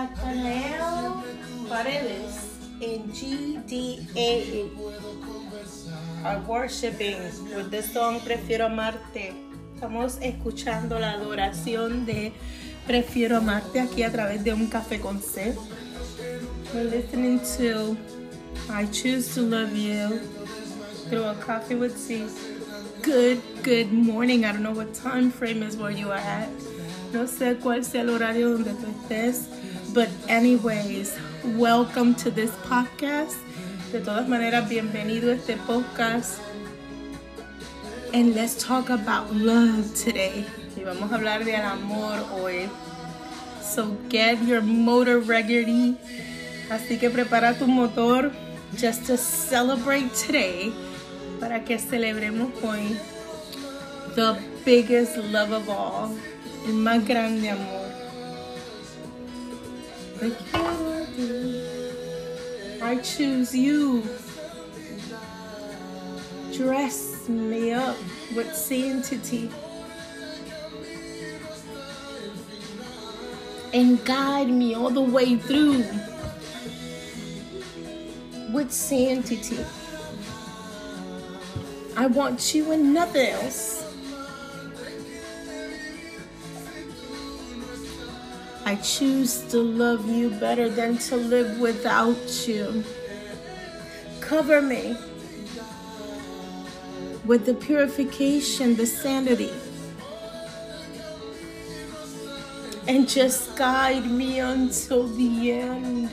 Nathaniel Paredes in GDA are worshiping with the song Prefiero Amarte. Estamos escuchando la adoración de Prefiero Amarte aquí a través de un café con C. We're listening to I Choose to Love You through a coffee with C. Good, good morning. I don't know what time frame is where you are at. No sé cuál sea el horario donde tú estés. But anyways, welcome to this podcast. De todas maneras, bienvenido a este podcast. And let's talk about love today. Y vamos a hablar del amor hoy. So get your motor ready. Así que prepara tu motor just to celebrate today. Para que celebremos hoy the biggest love of all. El más grande amor. I choose you. Dress me up with sanctity. And guide me all the way through with sanctity. I want you and nothing else. I choose to love you better than to live without you. Cover me with the purification, the sanity, and just guide me until the end.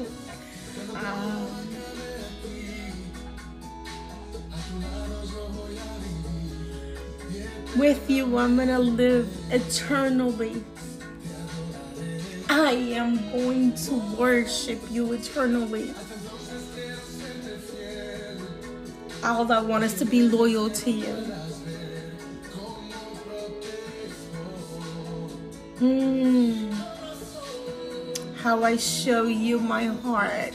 With you, I'm gonna live eternally. I am going to worship you eternally. All I want is to be loyal to you. Hmm. How I show you my heart.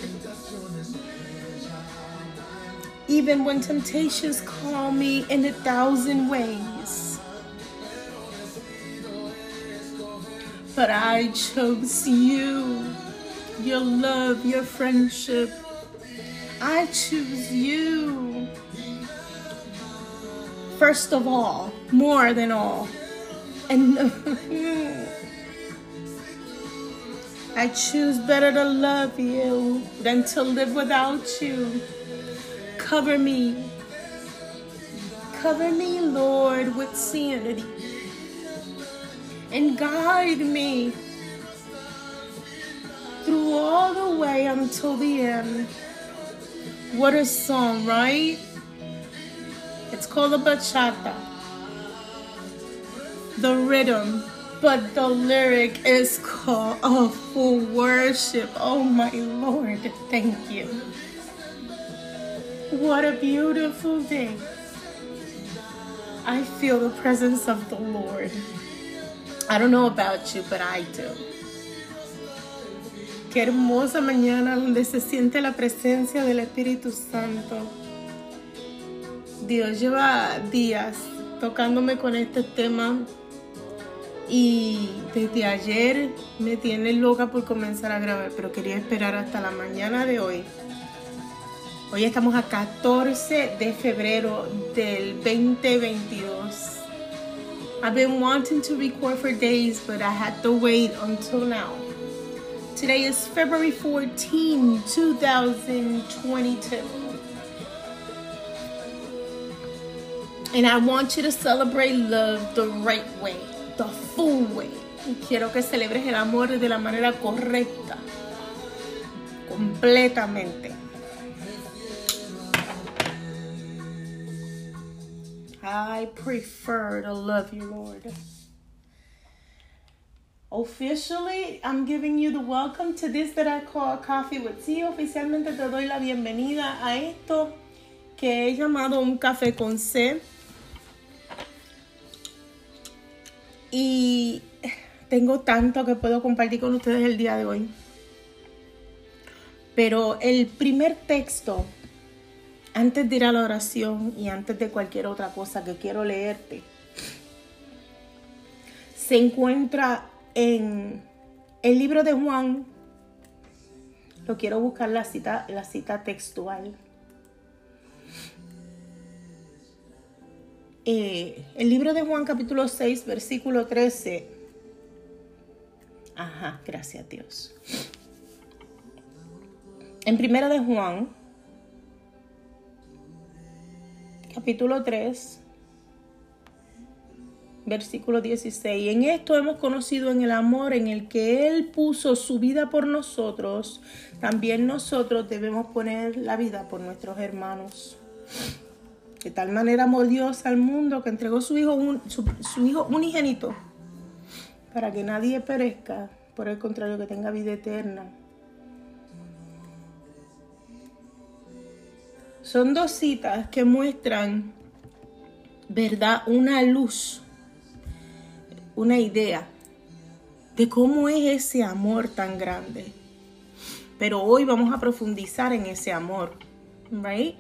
Even when temptations call me in a thousand ways. But I chose you, your love, your friendship. I choose you. First of all, more than all. And I choose better to love you than to live without you. Cover me. Cover me, Lord, with sanity and guide me through all the way until the end. What a song, right? It's called a bachata. The rhythm, but the lyric is called oh, a full worship. Oh my Lord, thank you. What a beautiful day. I feel the presence of the Lord. I don't know about you, but I do. Qué hermosa mañana donde se siente la presencia del Espíritu Santo. Dios lleva días tocándome con este tema y desde ayer me tiene loca por comenzar a grabar, pero quería esperar hasta la mañana de hoy. Hoy estamos a 14 de febrero del 2022. I've been wanting to record for days, but I had to wait until now. Today is February 14, 2022. And I want you to celebrate love the right way, the full way. Y quiero que celebres el amor de la manera correcta, completamente. I prefer to love you, Lord. Officially, I'm giving you the welcome to this that I call Coffee with C. Oficialmente te doy la bienvenida a esto que he llamado un café con C. Y tengo tanto que puedo compartir con ustedes el día de hoy. Pero el primer texto antes de ir a la oración y antes de cualquier otra cosa que quiero leerte, se encuentra en el libro de Juan, Lo quiero buscar la cita, la cita textual. Eh, el libro de Juan capítulo 6, versículo 13. Ajá, gracias a Dios. En primera de Juan, capítulo 3, versículo 16. En esto hemos conocido en el amor en el que Él puso su vida por nosotros. También nosotros debemos poner la vida por nuestros hermanos. De tal manera amó Dios al mundo que entregó su hijo, su, su hijo unigénito para que nadie perezca, por el contrario, que tenga vida eterna. Son dos citas que muestran, ¿verdad? Una luz, una idea de cómo es ese amor tan grande. Pero hoy vamos a profundizar en ese amor, right?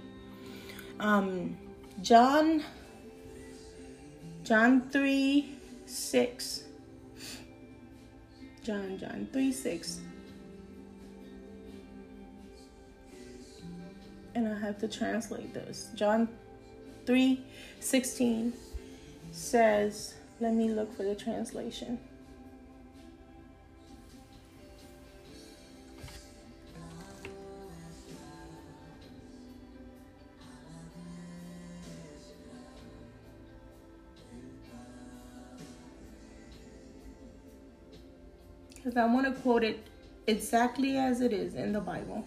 Um, John, John 3, 6. John, John 3, 6. And I have to translate this. John 3 16 says, let me look for the translation. Because I want to quote it exactly as it is in the Bible.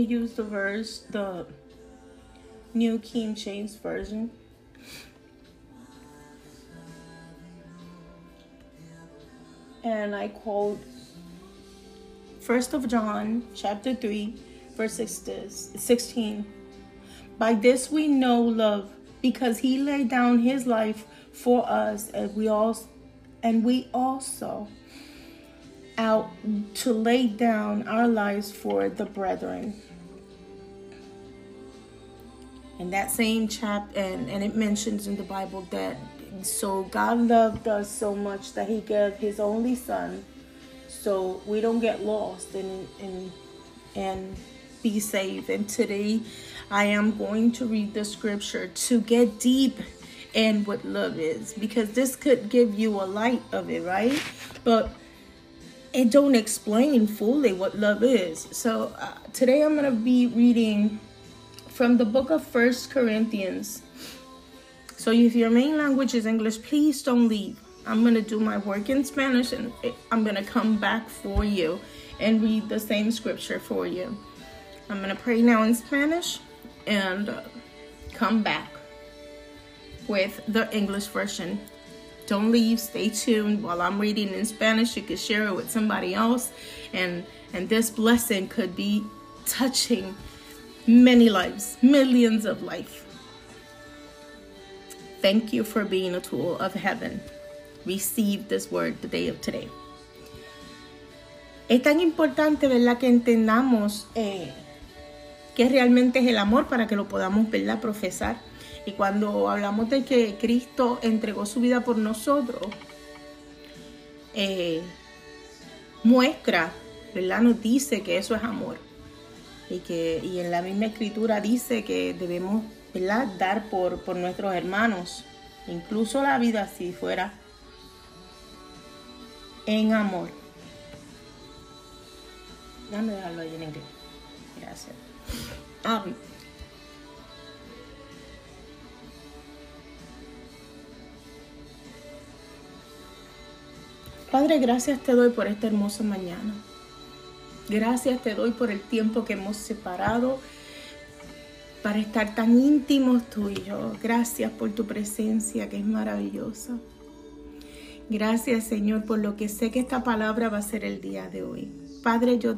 Me use the verse, the New King James Version. And I quote First of John chapter 3 verse 16. By this we know love because he laid down his life for us and we all and we also out to lay down our lives for the brethren. And that same chapter, and, and it mentions in the Bible that so God loved us so much that He gave His only Son, so we don't get lost and and and be saved. And today, I am going to read the scripture to get deep in what love is, because this could give you a light of it, right? But it don't explain fully what love is. So uh, today I'm going to be reading from the book of First Corinthians. So if your main language is English, please don't leave. I'm going to do my work in Spanish and I'm going to come back for you and read the same scripture for you. I'm going to pray now in Spanish and uh, come back with the English version don't leave. Stay tuned while I'm reading in Spanish. You can share it with somebody else, and and this blessing could be touching many lives, millions of life. Thank you for being a tool of heaven. Receive this word the day of today. Es tan importante, ¿verdad?, que entendamos eh, qué realmente es el amor para que lo podamos, ¿verdad?, profesar. Y cuando hablamos de que Cristo entregó su vida por nosotros, eh, muestra, ¿verdad? Nos dice que eso es amor. Y que y en la misma escritura dice que debemos, ¿verdad? Dar por, por nuestros hermanos, incluso la vida si fuera en amor. Déjame dejarlo ahí en inglés. Gracias. Ah, Padre, gracias te doy por esta hermosa mañana. Gracias te doy por el tiempo que hemos separado para estar tan íntimos tú y yo. Gracias por tu presencia que es maravillosa. Gracias Señor por lo que sé que esta palabra va a ser el día de hoy. Padre, yo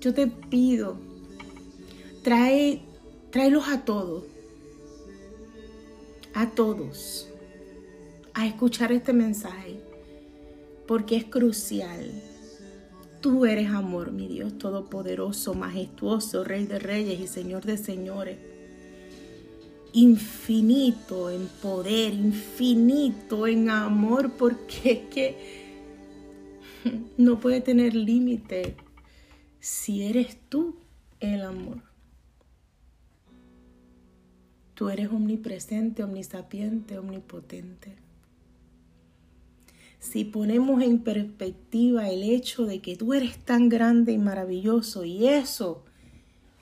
yo te pido, trae, tráelos a todos, a todos, a escuchar este mensaje, porque es crucial. Tú eres amor, mi Dios Todopoderoso, majestuoso, Rey de Reyes y Señor de Señores. Infinito en poder, infinito en amor, porque es que no puede tener límite si eres tú el amor. Tú eres omnipresente, omnisapiente, omnipotente. Si ponemos en perspectiva el hecho de que tú eres tan grande y maravilloso y eso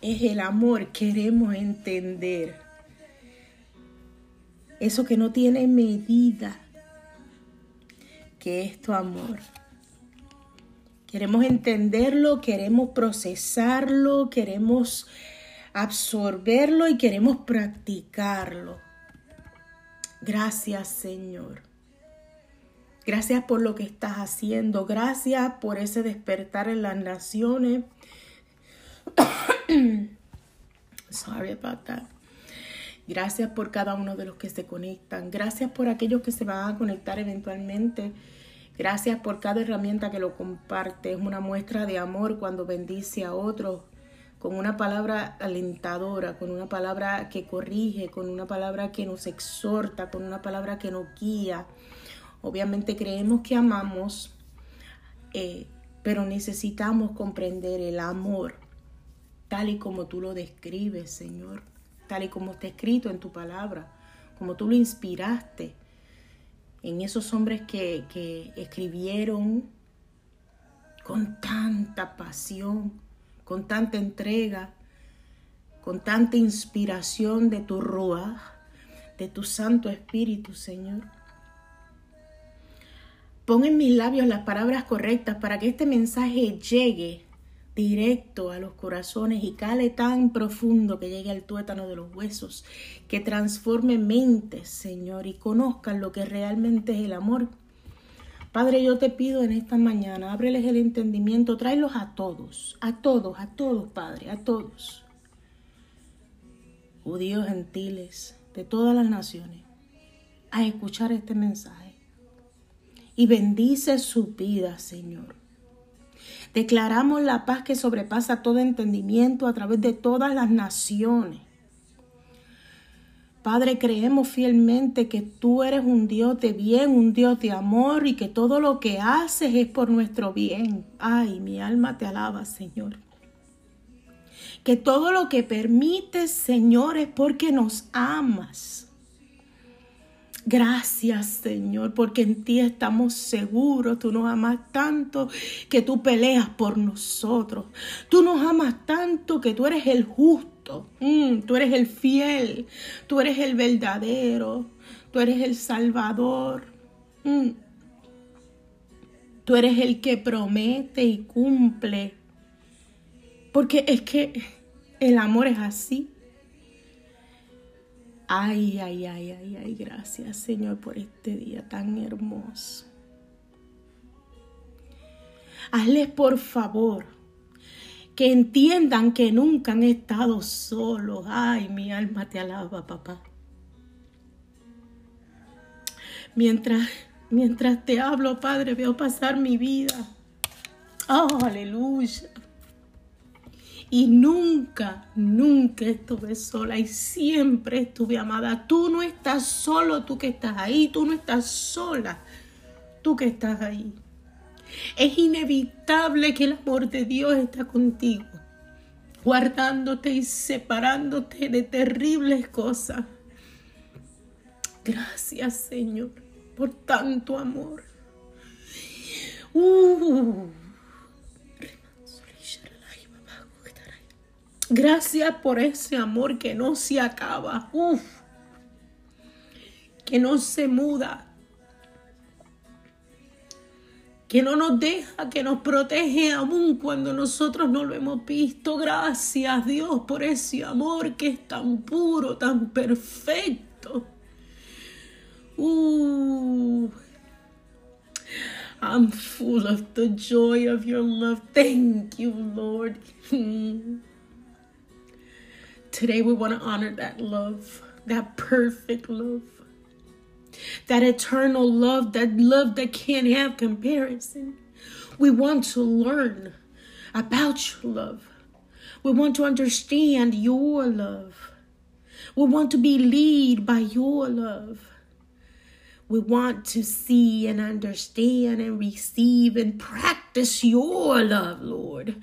es el amor, queremos entender. Eso que no tiene medida, que es tu amor. Queremos entenderlo, queremos procesarlo, queremos absorberlo y queremos practicarlo. Gracias Señor. Gracias por lo que estás haciendo. Gracias por ese despertar en las naciones. Sorry about that. Gracias por cada uno de los que se conectan. Gracias por aquellos que se van a conectar eventualmente. Gracias por cada herramienta que lo comparte. Es una muestra de amor cuando bendice a otros con una palabra alentadora, con una palabra que corrige, con una palabra que nos exhorta, con una palabra que nos guía. Obviamente creemos que amamos, eh, pero necesitamos comprender el amor tal y como tú lo describes, Señor, tal y como está escrito en tu palabra, como tú lo inspiraste en esos hombres que, escribieron con tanta pasión, con tanta entrega, con tanta inspiración de tu Ruach, de tu Santo Espíritu, Señor. Pon en mis labios las palabras correctas para que este mensaje llegue directo a los corazones y cale tan profundo que llegue al tuétano de los huesos, que transforme mentes, Señor, y conozcan lo que realmente es el amor. Padre, yo te pido en esta mañana, ábreles el entendimiento, tráelos a todos, a todos, a todos, Padre, a todos. Judíos gentiles de todas las naciones, a escuchar este mensaje. Y bendice su vida, Señor. Declaramos la paz que sobrepasa todo entendimiento a través de todas las naciones. Padre, creemos fielmente que tú eres un Dios de bien, un Dios de amor y que todo lo que haces es por nuestro bien. Ay, mi alma te alaba, Señor. Que todo lo que permites, Señor, es porque nos amas. Gracias, Señor, porque en ti estamos seguros. Tú nos amas tanto que tú peleas por nosotros. Tú nos amas tanto que tú eres el justo. Mm, tú eres el fiel. Tú eres el verdadero. Tú eres el salvador. Mm. Tú eres el que promete y cumple. Porque es que el amor es así. Ay, ay, ay, ay, ay, gracias Señor por este día tan hermoso. Hazles por favor que entiendan que nunca han estado solos. Ay, mi alma te alaba, papá. Mientras, mientras te hablo, Padre, veo pasar mi vida. Oh, aleluya. Y nunca, nunca estuve sola y siempre estuve amada. Tú no estás solo, tú que estás ahí, tú no estás sola, tú que estás ahí. Es inevitable que el amor de Dios está contigo, guardándote y separándote de terribles cosas. Gracias, Señor, por tanto amor. Uh. Gracias por ese amor que no se acaba. Que no se muda. Que no nos deja, que nos protege aún cuando nosotros no lo hemos visto. Gracias Dios por ese amor que es tan puro, tan perfecto. I'm full of the joy of your love. Thank you, Lord. Today we want to honor that love, that perfect love, that eternal love, that love that can't have comparison. We want to learn about your love. We want to understand your love. We want to be led by your love. We want to see and understand and receive and practice your love, Lord.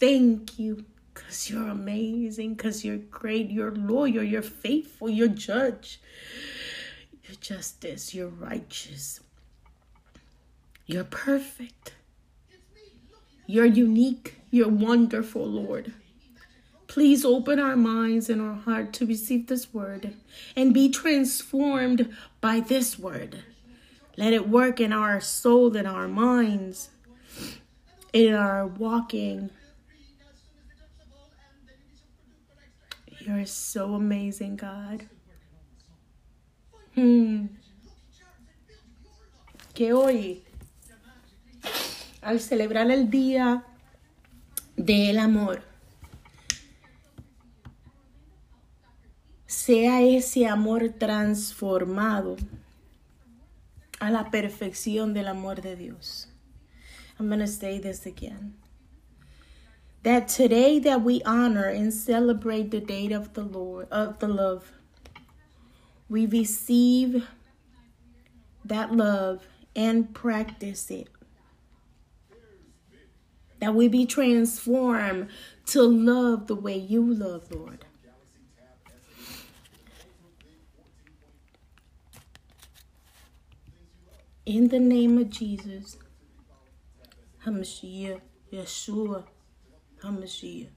Thank you because you're amazing, because you're great, you're loyal, you're faithful, you're judge, you're justice, you're righteous, you're perfect, you're unique, you're wonderful, Lord. Please open our minds and our heart to receive this word and be transformed by this word. Let it work in our soul, in our minds, in our walking. You're so amazing, God. Hmm. Que hoy, al celebrar el Día del Amor, sea ese amor transformado a la perfección del amor de Dios. I'm going to say this again. That today that we honor and celebrate the date of the Lord of the love, we receive that love and practice it. That we be transformed to love the way you love, Lord. In the name of Jesus, HaMashiach, Yeshua, HaMashiach.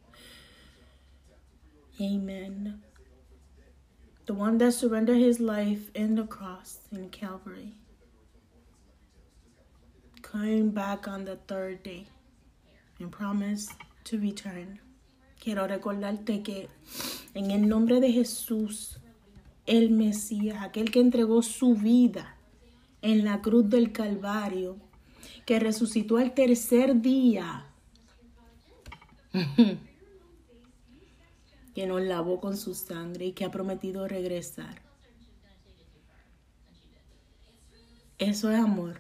Amen. The one that surrendered his life in the cross in Calvary came back on the third day and promised to return. Quiero recordarte que en el nombre de Jesús, el Mesías, aquel que entregó su vida en la cruz del Calvario, que resucitó el tercer día, que nos lavó con su sangre y que ha prometido regresar. Eso es amor.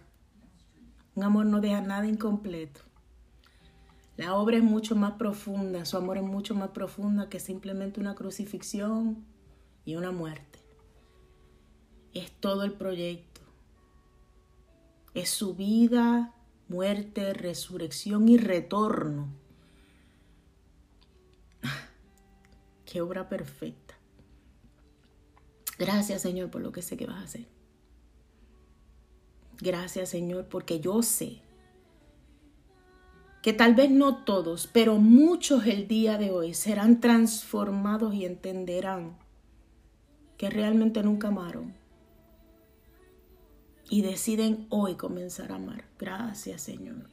Un amor no deja nada incompleto. La obra es mucho más profunda, su amor es mucho más profunda que simplemente una crucifixión y una muerte. Es todo el proyecto es su vida, muerte, resurrección y retorno. Qué obra perfecta. Gracias Señor por lo que sé que vas a hacer. Gracias Señor porque yo sé que tal vez no todos, pero muchos el día de hoy serán transformados y entenderán que realmente nunca amaron y deciden hoy comenzar a amar. Gracias, Señor.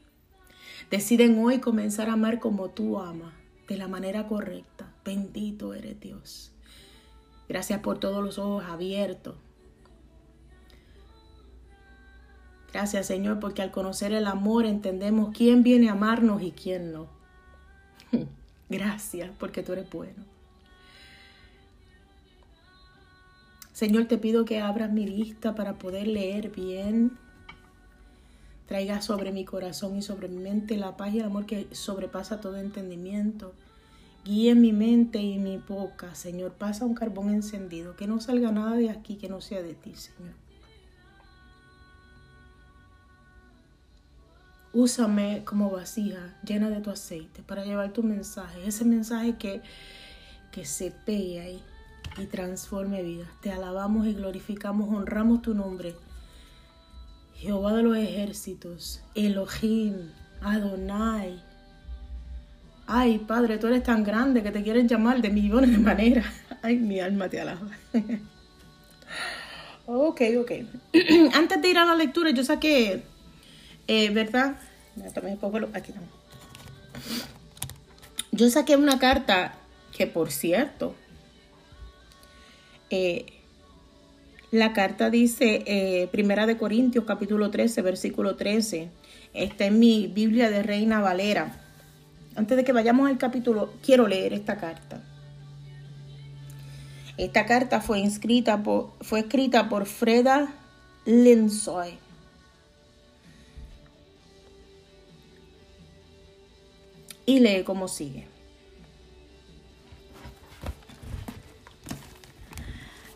Deciden hoy comenzar a amar como tú amas, de la manera correcta. Bendito eres Dios. Gracias por todos los ojos abiertos. Gracias, Señor, porque al conocer el amor entendemos quién viene a amarnos y quién no. Gracias, porque tú eres bueno. Señor, te pido que abras mi vista para poder leer bien. Traiga sobre mi corazón y sobre mi mente la paz y el amor que sobrepasa todo entendimiento. Guíe mi mente y mi boca, Señor. Pasa un carbón encendido. Que no salga nada de aquí que no sea de ti, Señor. Úsame como vasija llena de tu aceite para llevar tu mensaje. Ese mensaje que, que se pegue ahí y transforme vidas. Te alabamos y glorificamos, honramos tu nombre. Jehová de los ejércitos, Elohim, Adonai. Ay, Padre, tú eres tan grande que te quieren llamar de millones de maneras. Ay, mi alma te alaba. ok, ok. Antes de ir a la lectura, yo saqué, eh, ¿verdad? Aquí no. Yo saqué una carta que, por cierto, La carta dice, eh, Primera de Corintios, capítulo 13, versículo 13. Está en mi Biblia de Reina Valera. Antes de que vayamos al capítulo, quiero leer esta carta. Esta carta fue, escrita por Freda Linsoy. Y lee como sigue.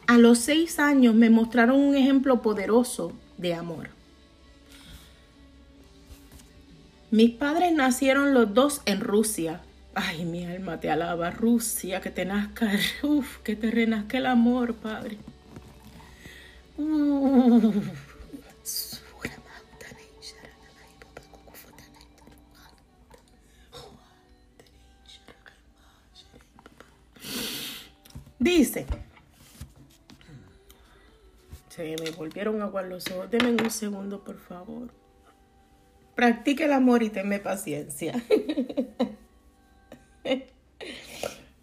A los seis años me mostraron un ejemplo poderoso de amor. Mis padres nacieron los dos en Rusia. Ay, mi alma te alaba, Rusia, que te nazca, uf, que te renazca el amor, Padre. Dice, se me volvieron agua los ojos. Deme un segundo, por favor. Practique el amor y tenme paciencia.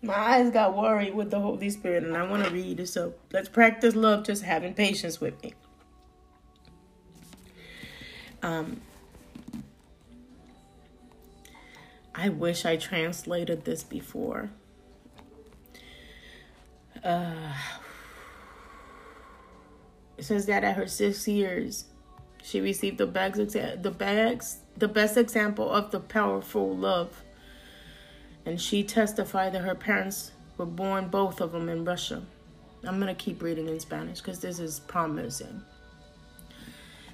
My eyes got worried with the Holy Spirit, and I want to read. So let's practice love, just having patience with me. Um, I wish I translated this before. Uh, it says that at her six years, she received the bags, the bags, the best example of the powerful love. And she testified that her parents were born, both of them, in Russia. I'm going to keep reading in Spanish because this is promising.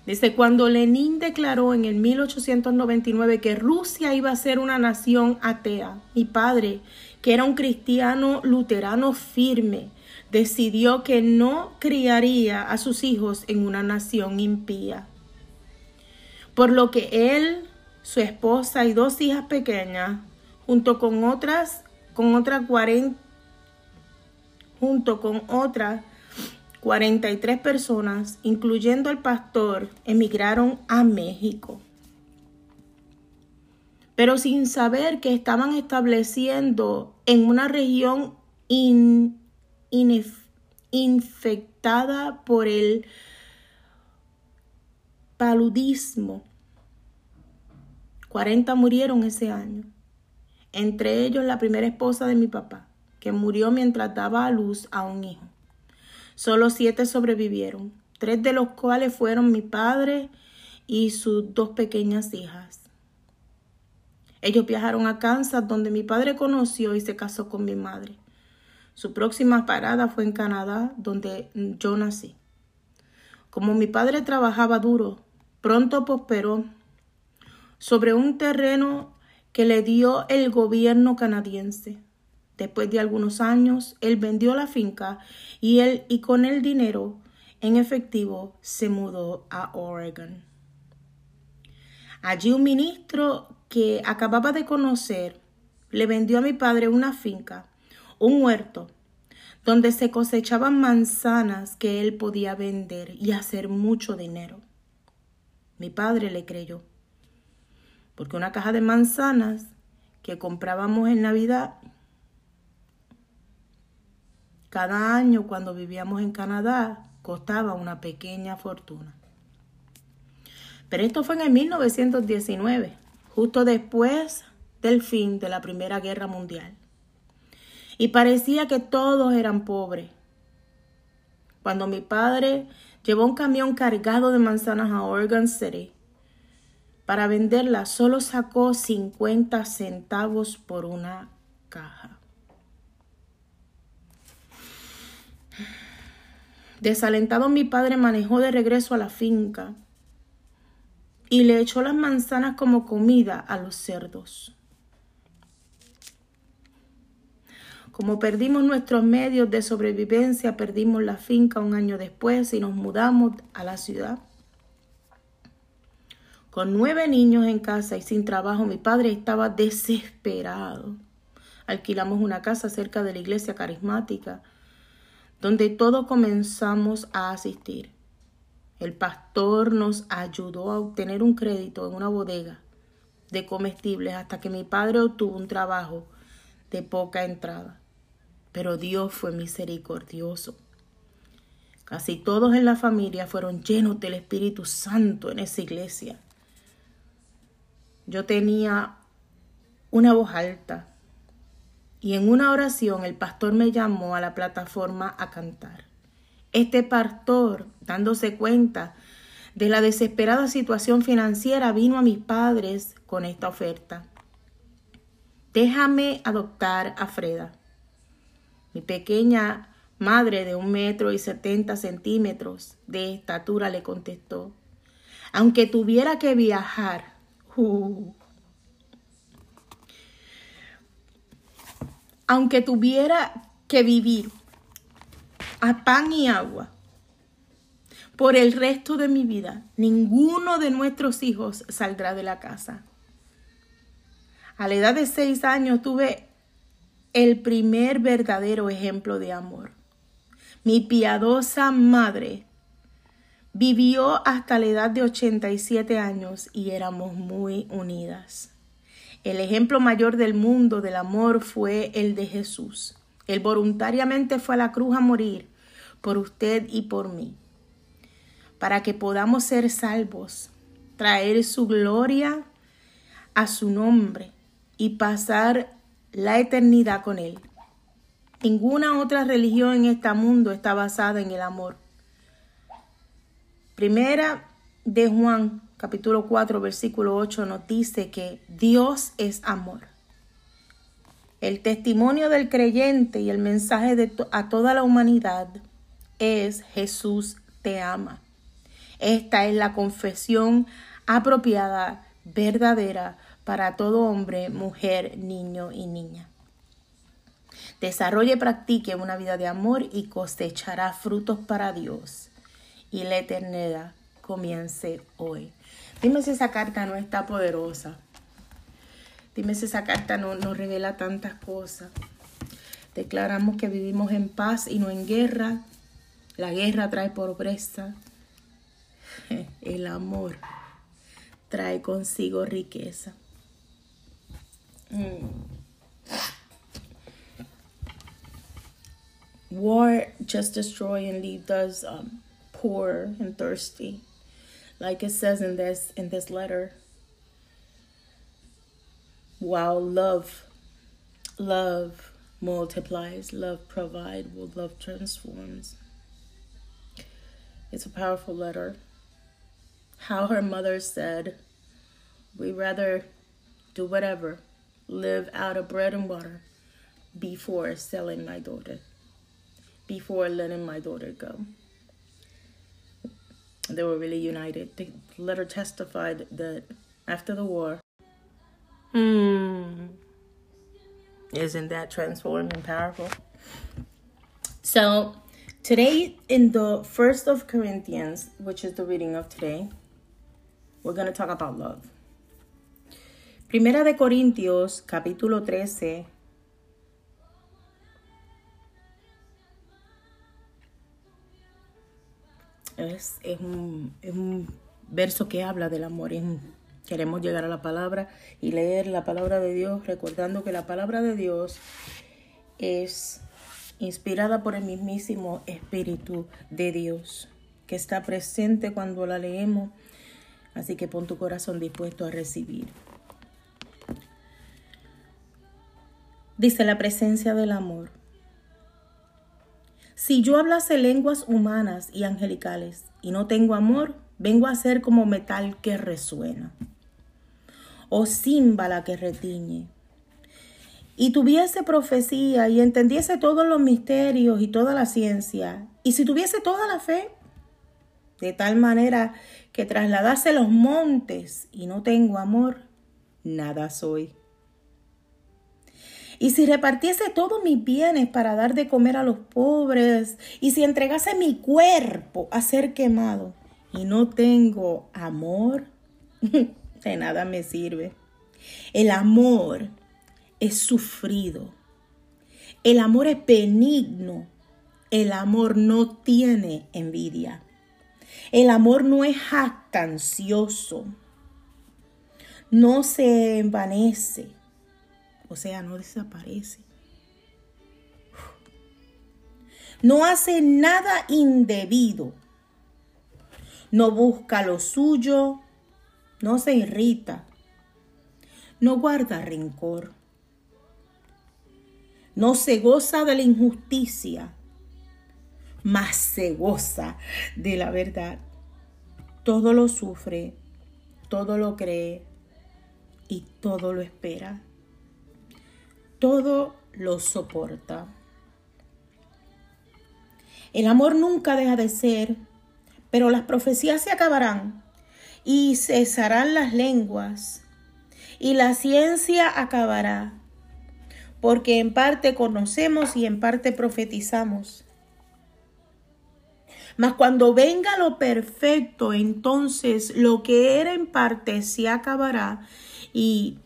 Dice, cuando Lenin declaró en el 1899 que Rusia iba a ser una nación atea, mi padre, que era un cristiano luterano firme, decidió que no criaría a sus hijos en una nación impía. Por lo que él, su esposa y dos hijas pequeñas, junto con otras, con otras 40, junto con otras 43 personas, incluyendo el pastor, emigraron a México. Pero sin saber que estaban estableciendo en una región in, infectada por el paludismo. 40 murieron ese año, entre ellos la primera esposa de mi papá, que murió mientras daba a luz a un hijo. Solo siete sobrevivieron, tres de los cuales fueron mi padre y sus dos pequeñas hijas. Ellos viajaron a Kansas, donde mi padre conoció y se casó con mi madre. Su próxima parada fue en Canadá, donde yo nací. Como mi padre trabajaba duro, pronto prosperó sobre un terreno que le dio el gobierno canadiense. Después de algunos años, él vendió la finca y él y con el dinero en efectivo se mudó a Oregon. Allí un ministro que acababa de conocer le vendió a mi padre una finca un huerto donde se cosechaban manzanas que él podía vender y hacer mucho dinero. Mi padre le creyó, porque una caja de manzanas que comprábamos en Navidad cada año cuando vivíamos en Canadá costaba una pequeña fortuna. Pero esto fue en el 1919, justo después del fin de la Primera Guerra Mundial y parecía que todos eran pobres. Cuando mi padre llevó un camión cargado de manzanas a Oregon City para venderlas, solo sacó 50 centavos por una caja. Desalentado mi padre manejó de regreso a la finca y le echó las manzanas como comida a los cerdos. Como perdimos nuestros medios de sobrevivencia, perdimos la finca un año después y nos mudamos a la ciudad. Con nueve niños en casa y sin trabajo, mi padre estaba desesperado. Alquilamos una casa cerca de la iglesia carismática, donde todos comenzamos a asistir. El pastor nos ayudó a obtener un crédito en una bodega de comestibles hasta que mi padre obtuvo un trabajo de poca entrada pero Dios fue misericordioso. Casi todos en la familia fueron llenos del Espíritu Santo en esa iglesia. Yo tenía una voz alta y en una oración el pastor me llamó a la plataforma a cantar. Este pastor, dándose cuenta de la desesperada situación financiera, vino a mis padres con esta oferta. Déjame adoptar a Freda. Mi pequeña madre de un metro y setenta centímetros de estatura le contestó. Aunque tuviera que viajar, aunque tuviera que vivir a pan y agua por el resto de mi vida, ninguno de nuestros hijos saldrá de la casa. A la edad de seis años tuve el primer verdadero ejemplo de amor. Mi piadosa madre vivió hasta la edad de 87 años y éramos muy unidas. El ejemplo mayor del mundo del amor fue el de Jesús. Él voluntariamente fue a la cruz a morir por usted y por mí, para que podamos ser salvos, traer su gloria a su nombre y pasar la eternidad con Él. Ninguna otra religión en este mundo está basada en el amor. Primera de Juan capítulo 4, versículo 8 nos dice que Dios es amor. El testimonio del creyente y el mensaje de a toda la humanidad es Jesús te ama. Esta es la confesión apropiada, verdadera para todo hombre, mujer, niño y niña. Desarrolle y practique una vida de amor y cosechará frutos para Dios y la eternidad comience hoy. Dime si esa carta no está poderosa. Dime si esa carta no nos revela tantas cosas. Declaramos que vivimos en paz y no en guerra. La guerra trae pobreza. El amor trae consigo riqueza. Mm. War just destroy and leave us um, poor and thirsty. like it says in this in this letter while love love multiplies love provides love transforms it's a powerful letter how her mother said we rather do whatever live out of bread and water before selling my daughter before letting my daughter go they were really united. The letter testified that after the war, hmm, isn't that transforming powerful? So, today in the first of Corinthians, which is the reading of today, we're going to talk about love. Primera de Corintios, capítulo 13, es, un, verso que habla del amor. queremos llegar a la palabra y leer la palabra de Dios, recordando que la palabra de Dios es inspirada por el mismísimo Espíritu de Dios, que está presente cuando la leemos. Así que pon tu corazón dispuesto a recibir. Dice la presencia del amor. Si yo hablase lenguas humanas y angelicales y no tengo amor, vengo a ser como metal que resuena o címbala que retiñe. Y tuviese profecía y entendiese todos los misterios y toda la ciencia, y si tuviese toda la fe, de tal manera que trasladase los montes y no tengo amor, nada soy. Y si repartiese todos mis bienes para dar de comer a los pobres, y si entregase mi cuerpo a ser quemado, y no tengo amor, de nada me sirve. El amor es sufrido. El amor es benigno. El amor no tiene envidia. El amor no es jactancioso. No se envanece o sea, no desaparece. No hace nada indebido. No busca lo suyo. No se irrita. No guarda rencor. No se goza de la injusticia, mas se goza de la verdad. Todo lo sufre, todo lo cree y todo lo espera. Todo lo soporta. El amor nunca deja de ser, pero las profecías se acabarán y cesarán las lenguas y la ciencia acabará, porque en parte conocemos y en parte profetizamos. Mas cuando venga lo perfecto, entonces lo que era en parte se acabará y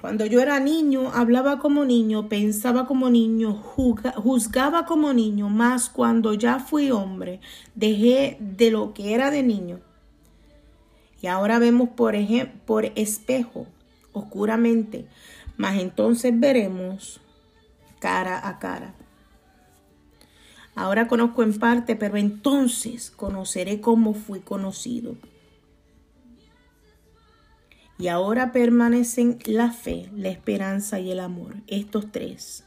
cuando yo era niño, hablaba como niño, pensaba como niño, juzgaba como niño, mas cuando ya fui hombre, dejé de lo que era de niño. Y ahora vemos por, por espejo, oscuramente, mas entonces veremos cara a cara. Ahora conozco en parte, pero entonces conoceré cómo fui conocido. Y ahora permanecen la fe, la esperanza y el amor, estos tres.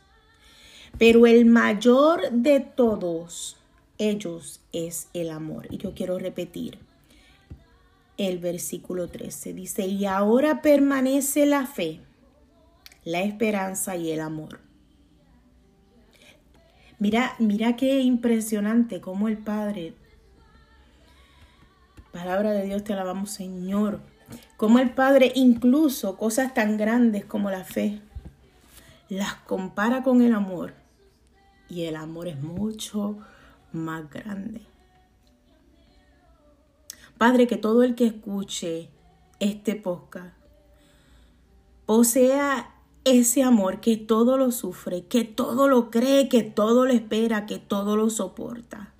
Pero el mayor de todos ellos es el amor. Y yo quiero repetir el versículo 13. Dice, y ahora permanece la fe, la esperanza y el amor. Mira, mira qué impresionante cómo el Padre, palabra de Dios, te alabamos Señor, como el Padre incluso cosas tan grandes como la fe las compara con el amor y el amor es mucho más grande. Padre, que todo el que escuche este podcast posea ese amor que todo lo sufre, que todo lo cree, que todo lo espera, que todo lo soporta.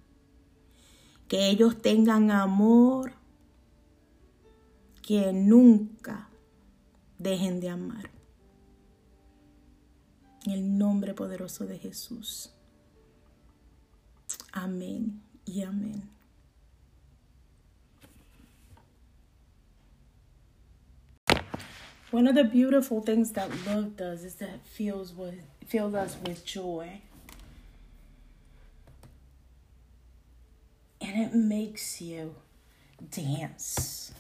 Que ellos tengan amor que nunca dejen de amar. En el nombre poderoso de Jesús. Amén y amén. One of the beautiful things that love does is that it fills fills us with joy. And it makes you dance.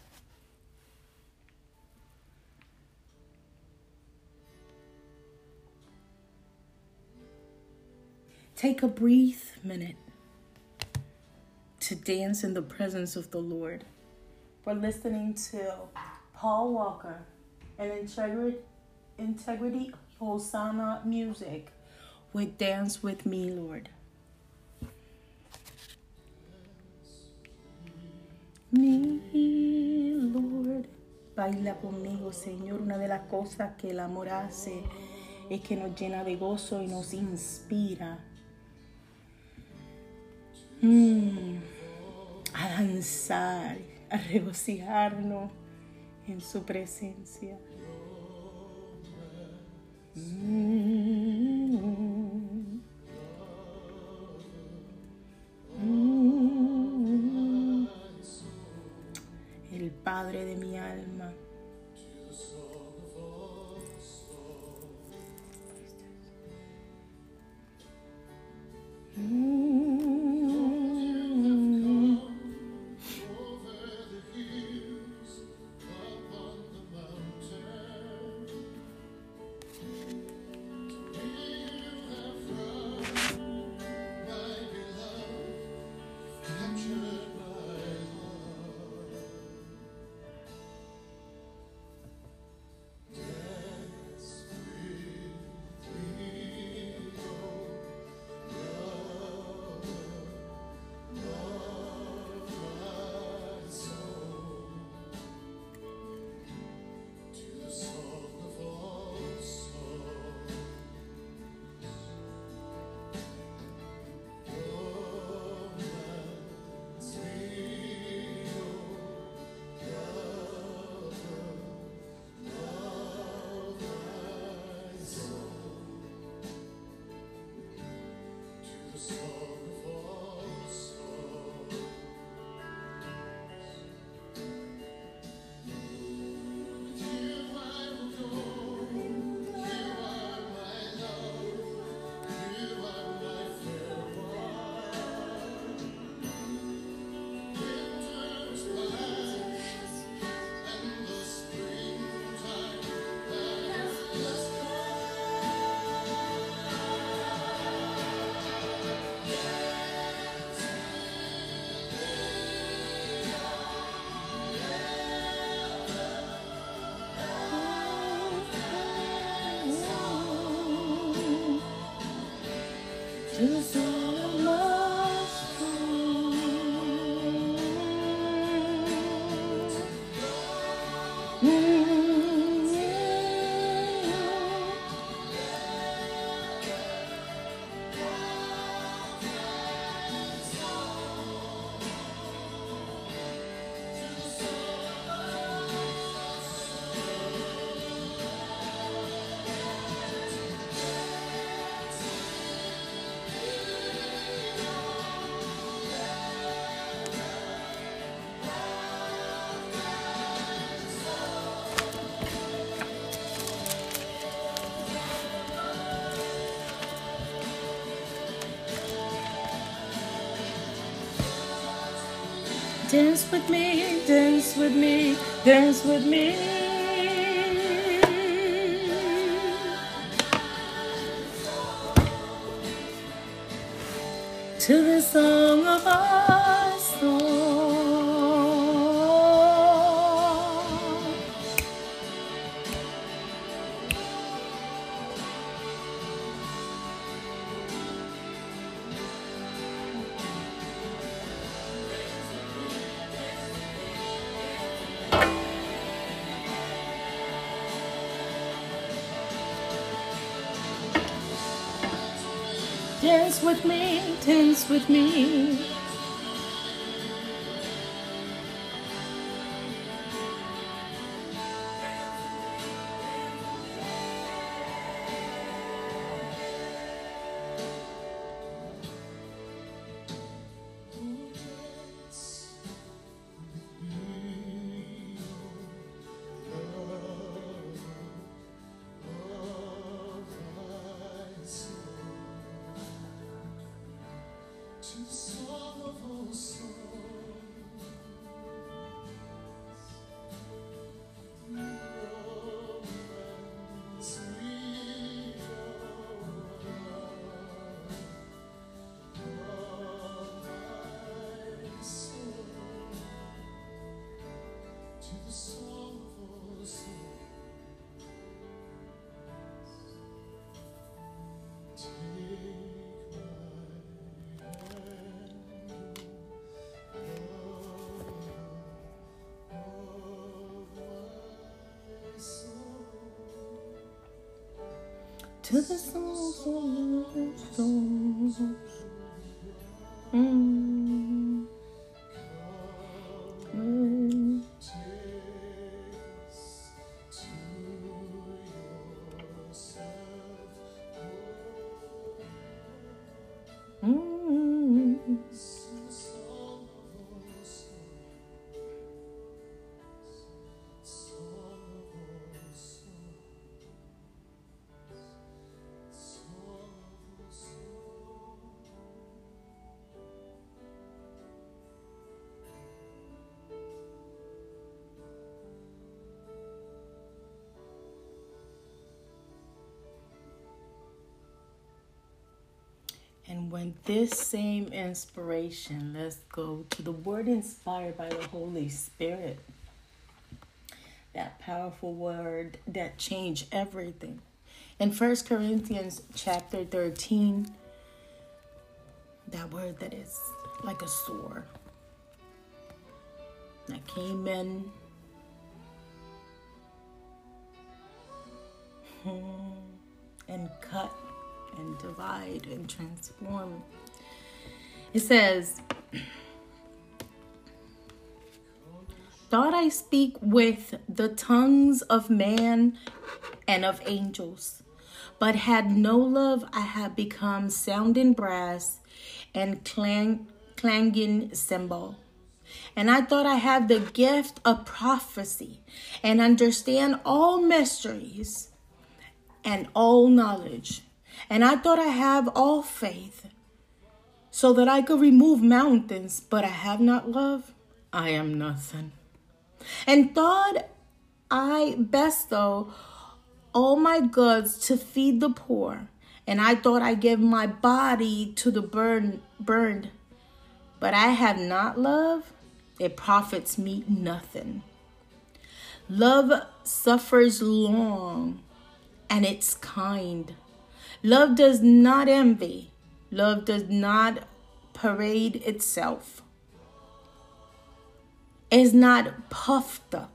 Take a brief minute to dance in the presence of the Lord. We're listening to Paul Walker and Integrity, Integrity Hosanna Music with Dance With Me, Lord. Me, Lord. Baila conmigo, Señor. Una de las cosas que el amor hace es que nos llena de gozo y nos inspira Mm. a danzar, a regocijarnos en su presencia. Mm. Dance with me, dance with me, dance with me. Dance with me, dance with me. And when this same inspiration, let's go to the word inspired by the Holy Spirit. That powerful word that changed everything. In First Corinthians chapter 13, that word that is like a sword that came in divide and transform. It says, Thought I speak with the tongues of man and of angels, but had no love, I had become sounding brass and clang, clanging cymbal. And I thought I had the gift of prophecy and understand all mysteries and all knowledge. And I thought I have all faith so that I could remove mountains, but I have not love. I am nothing. And thought I bestow all my goods to feed the poor, and I thought I give my body to the burn, burned, but I have not love, it profits me nothing. Love suffers long and it's kind. Love does not envy. Love does not parade itself. Is not puffed up.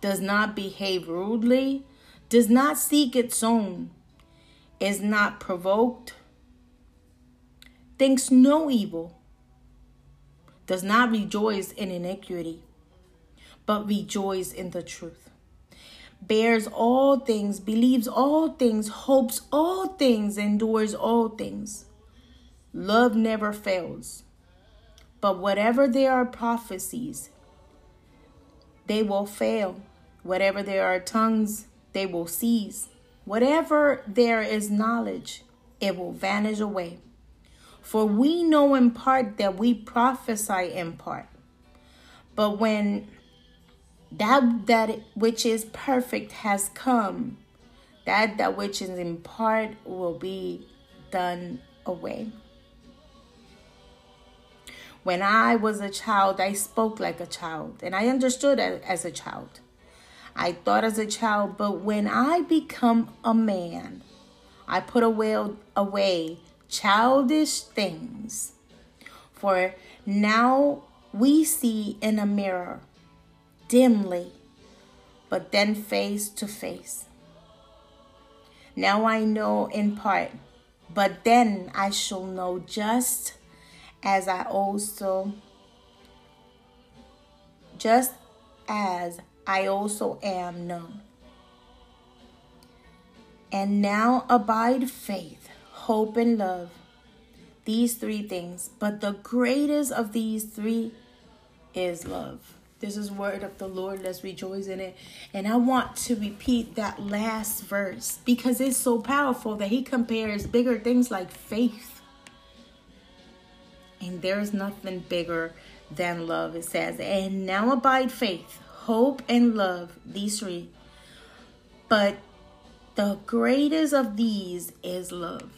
Does not behave rudely. Does not seek its own. Is not provoked. Thinks no evil does not rejoice in iniquity, but rejoice in the truth. Bears all things, believes all things, hopes all things, endures all things. Love never fails. But whatever there are prophecies, they will fail. Whatever there are tongues, they will cease. Whatever there is knowledge, it will vanish away. For we know in part that we prophesy in part. But when that that which is perfect has come, that that which is in part will be done away. When I was a child, I spoke like a child and I understood as a child. I thought as a child, but when I become a man, I put away, away childish things. For now we see in a mirror dimly, but then face to face. Now I know in part, but then I shall know just as I also just as I also am known. And now abide faith hope, and love. These three things. But the greatest of these three is love. This is word of the Lord. Let's rejoice in it. And I want to repeat that last verse because it's so powerful that he compares bigger things like faith. And there's nothing bigger than love. It says, and now abide faith, hope, and love, these three. But the greatest of these is love.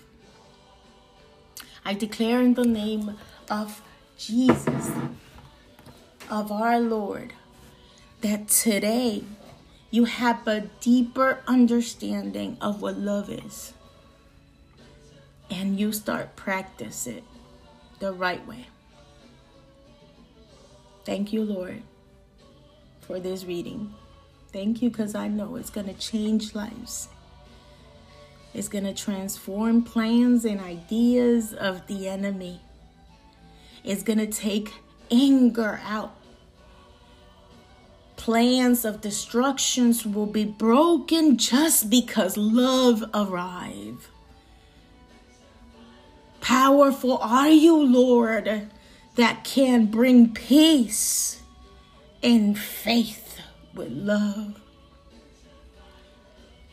I declare in the name of Jesus, of our Lord, that today you have a deeper understanding of what love is. And you start practice it the right way. Thank you, Lord, for this reading. Thank you because I know it's going to change lives. It's going to transform plans and ideas of the enemy. It's going to take anger out. Plans of destructions will be broken just because love arrive. Powerful are you, Lord, that can bring peace and faith with love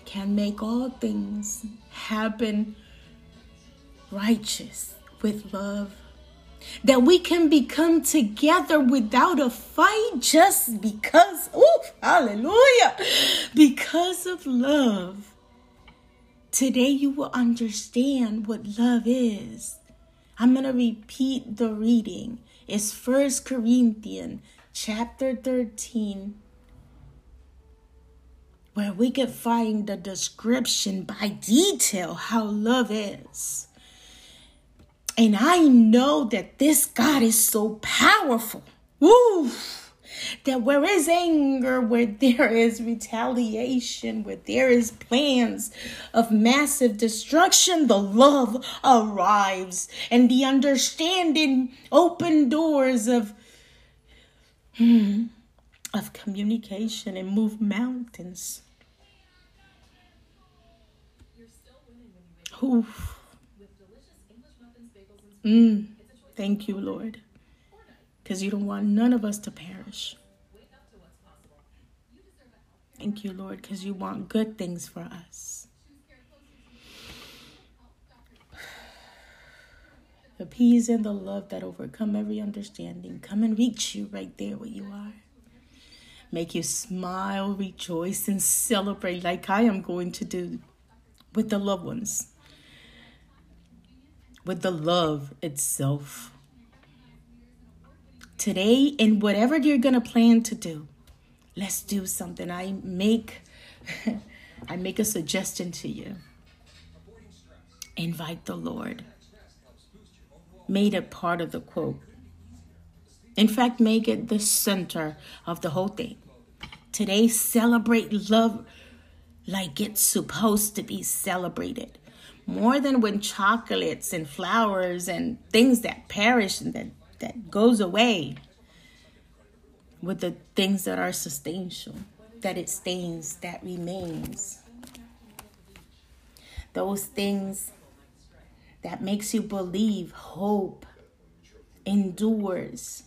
can make all things happen righteous with love. That we can become together without a fight just because, oh, hallelujah, because of love. Today you will understand what love is. I'm going to repeat the reading. It's First Corinthians chapter 13 where we can find the description by detail how love is. And I know that this God is so powerful. Woo! That where is anger, where there is retaliation, where there is plans of massive destruction, the love arrives and the understanding open doors of hmm, of communication and move mountains. Oof. Mm. Thank you, Lord. Because you don't want none of us to perish. Thank you, Lord, because you want good things for us. The peace and the love that overcome every understanding come and reach you right there where you are. Make you smile, rejoice, and celebrate like I am going to do with the loved ones, with the love itself. Today, and whatever you're going to plan to do, let's do something. I make I make a suggestion to you. Invite the Lord. Made it part of the quote. In fact, make it the center of the whole thing. Today, celebrate love like it's supposed to be celebrated. More than when chocolates and flowers and things that perish and that, that goes away. With the things that are substantial, that it stains, that remains. Those things that makes you believe, hope, endures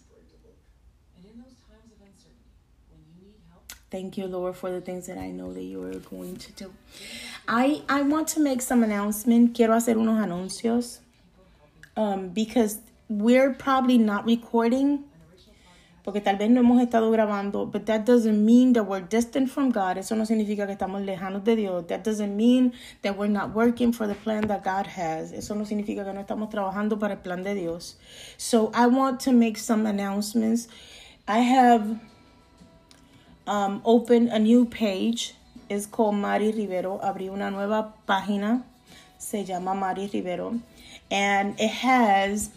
Thank you, Lord, for the things that I know that you are going to do. I, I want to make some announcement. Quiero hacer unos anuncios. Um, because we're probably not recording. Porque tal vez no hemos estado grabando. But that doesn't mean that we're distant from God. Eso no significa que estamos lejanos de Dios. That doesn't mean that we're not working for the plan that God has. Eso no significa que no estamos trabajando para el plan de Dios. So I want to make some announcements. I have um, open a new page. It's called Mari Rivero. Abrí una nueva página. Se llama Mari Rivero. And it has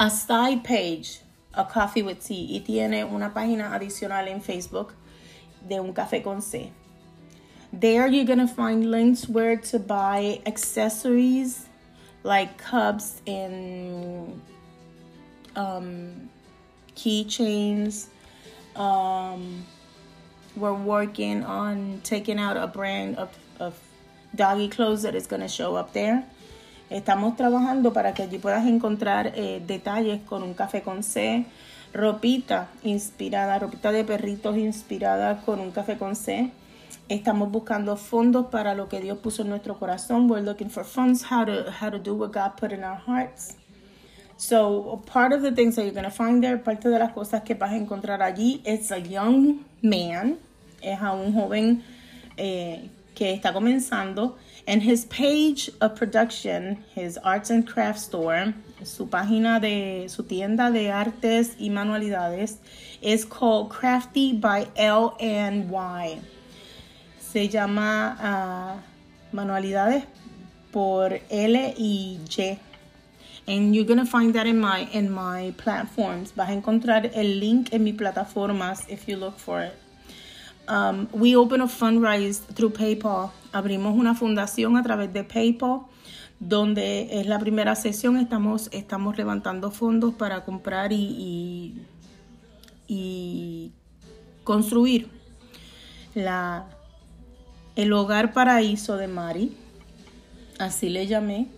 a side page, a coffee with tea. Y tiene una página adicional en Facebook de un café con C. There you're going to find links where to buy accessories like cups and um, keychains um, we're working on taking out a brand of, of doggy clothes that is going to show up there. Estamos trabajando para que allí puedas encontrar eh, detalles con un café con C, ropita inspirada, ropita de perritos inspirada con un café con C. Estamos buscando fondos para lo que Dios puso en nuestro corazón. We're looking for funds, how to, how to do what God put in our hearts. So, part of the things that you're going to find there, parte de las cosas que vas a encontrar allí, it's a young man, es a un joven eh, que está comenzando, and his page of production, his arts and crafts store, su página de su tienda de artes y manualidades, is called Crafty by L and Y. Se llama uh, Manualidades por L y Y and you're gonna find that in my in my platforms. Vas a encontrar el link en mi plataformas if you look for it. Um, we open a fundraise through PayPal. Abrimos una fundación a través de PayPal donde es la primera sesión. Estamos, estamos levantando fondos para comprar y, y, y construir la, el hogar paraíso de Mari. Así le llamé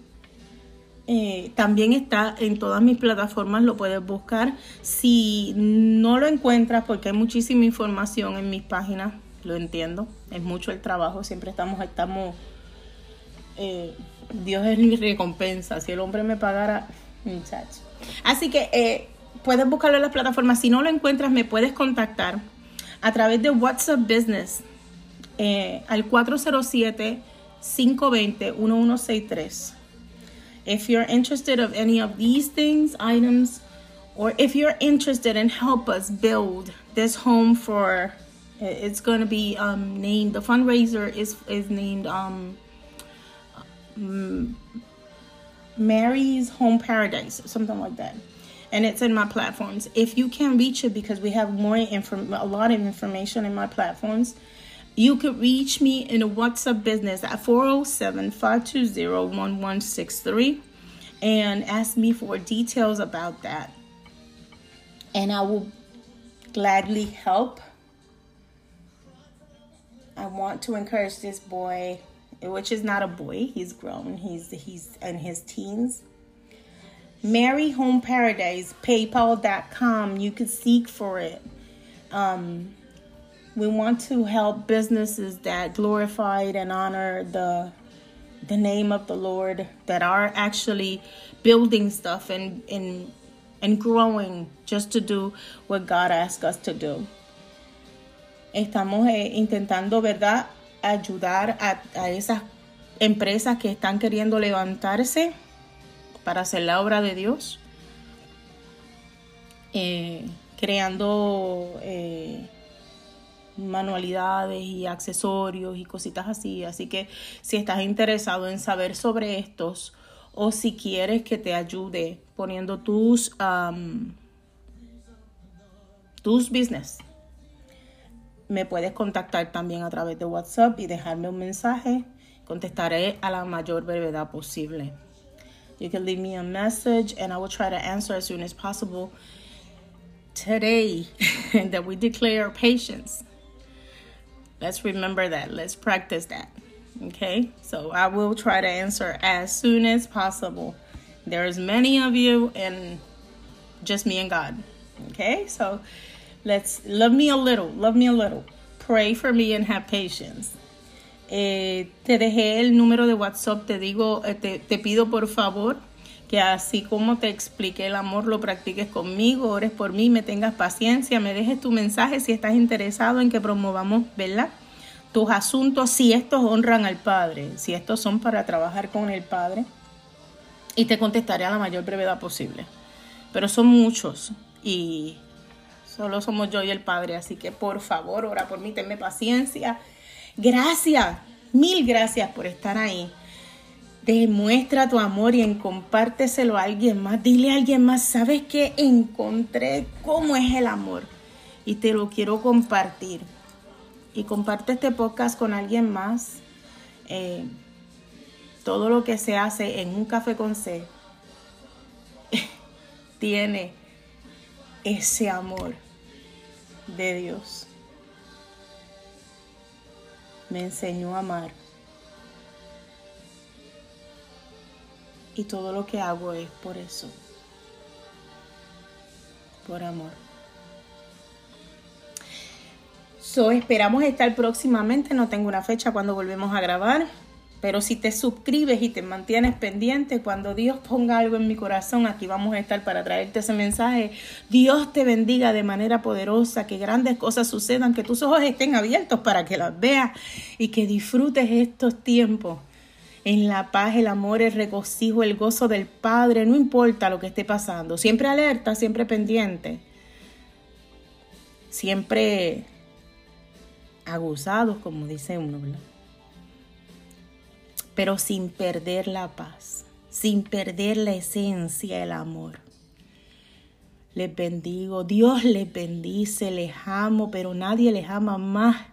eh, también está en todas mis plataformas, lo puedes buscar. Si no lo encuentras, porque hay muchísima información en mis páginas, lo entiendo, es mucho el trabajo, siempre estamos, estamos, eh, Dios es mi recompensa, si el hombre me pagara, muchacho. Así que eh, puedes buscarlo en las plataformas, si no lo encuentras, me puedes contactar a través de WhatsApp Business al 407 520 1163 If you're interested of any of these things, items, or if you're interested in help us build this home for, it's going to be um, named, the fundraiser is, is named um, Mary's Home Paradise, something like that. And it's in my platforms. If you can reach it, because we have more inform, a lot of information in my platforms, you could reach me in a WhatsApp business at 407 520 1163 and ask me for details about that. And I will gladly help. I want to encourage this boy. which is not a boy. He's grown. He's he's in his teens. Mary Home Paradise, PayPal.com. You could seek for it. Um, we want to help businesses that glorified and honor the the name of the Lord that are actually building stuff and and and growing just to do what God asks us to do. Estamos eh, intentando, ¿verdad?, ayudar a, a esas empresas que están queriendo levantarse para hacer la obra de Dios, eh, creando eh, manualidades y accesorios y cositas así. Así que si estás interesado en saber sobre estos o si quieres que te ayude poniendo tus, tus business, me puedes contactar también a través de WhatsApp y dejarme un mensaje. Contestaré a la mayor brevedad posible. You can leave me a message and I will try to answer as soon as possible. Today, that we declare patience. Let's remember that. Let's practice that. Okay? So I will try to answer as soon as possible. There's many of you and just me and God. Okay? So let's love me a little. Love me a little. Pray for me and have patience. Eh, te dejé el número de WhatsApp, te digo, eh, te, te, pido por favor que así como te expliqué el amor, lo practiques conmigo, ores por mí, me tengas paciencia, me dejes tu mensaje si estás interesado en que promovamos, ¿verdad? Tus asuntos, si estos honran al Padre, si estos son para trabajar con el Padre, y te contestaré a la mayor brevedad posible. Pero son muchos y solo somos yo y el Padre, así que por favor, ora por mí, tenme paciencia Gracias, mil gracias por estar ahí. Demuestra tu amor y en compárteselo a alguien más. Dile a alguien más, ¿sabes qué? Encontré cómo es el amor y te lo quiero compartir. Y comparte este podcast con alguien más. Eh, todo lo que se hace en un café con C tiene ese amor de Dios me enseñó a amar. Y todo lo que hago es por eso. Por amor. So, esperamos estar próximamente. No tengo una fecha cuando volvemos a grabar. Pero si te suscribes y te mantienes pendiente, cuando Dios ponga algo en mi corazón, aquí vamos a estar para traerte ese mensaje. Dios te bendiga de manera poderosa, que grandes cosas sucedan, que tus ojos estén abiertos para que las veas y que disfrutes estos tiempos en la paz, el amor, el regocijo, el gozo del Padre, no importa lo que esté pasando. Siempre alerta, siempre pendiente. Siempre aguzados, como dice uno, ¿verdad? pero sin perder la paz, sin perder la esencia del amor. Les bendigo, Dios les bendice, les amo, pero nadie les ama más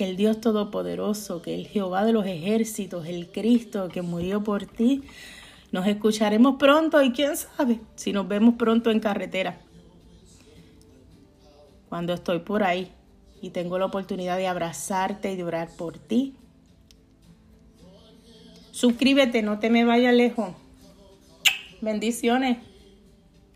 que el Dios Todopoderoso, que el Jehová de los ejércitos, el Cristo que murió por ti. Nos escucharemos pronto y quién sabe si nos vemos pronto en carretera. Cuando estoy por ahí y tengo la oportunidad de abrazarte y de orar por ti, Suscríbete, no te me vayas lejos. Bendiciones.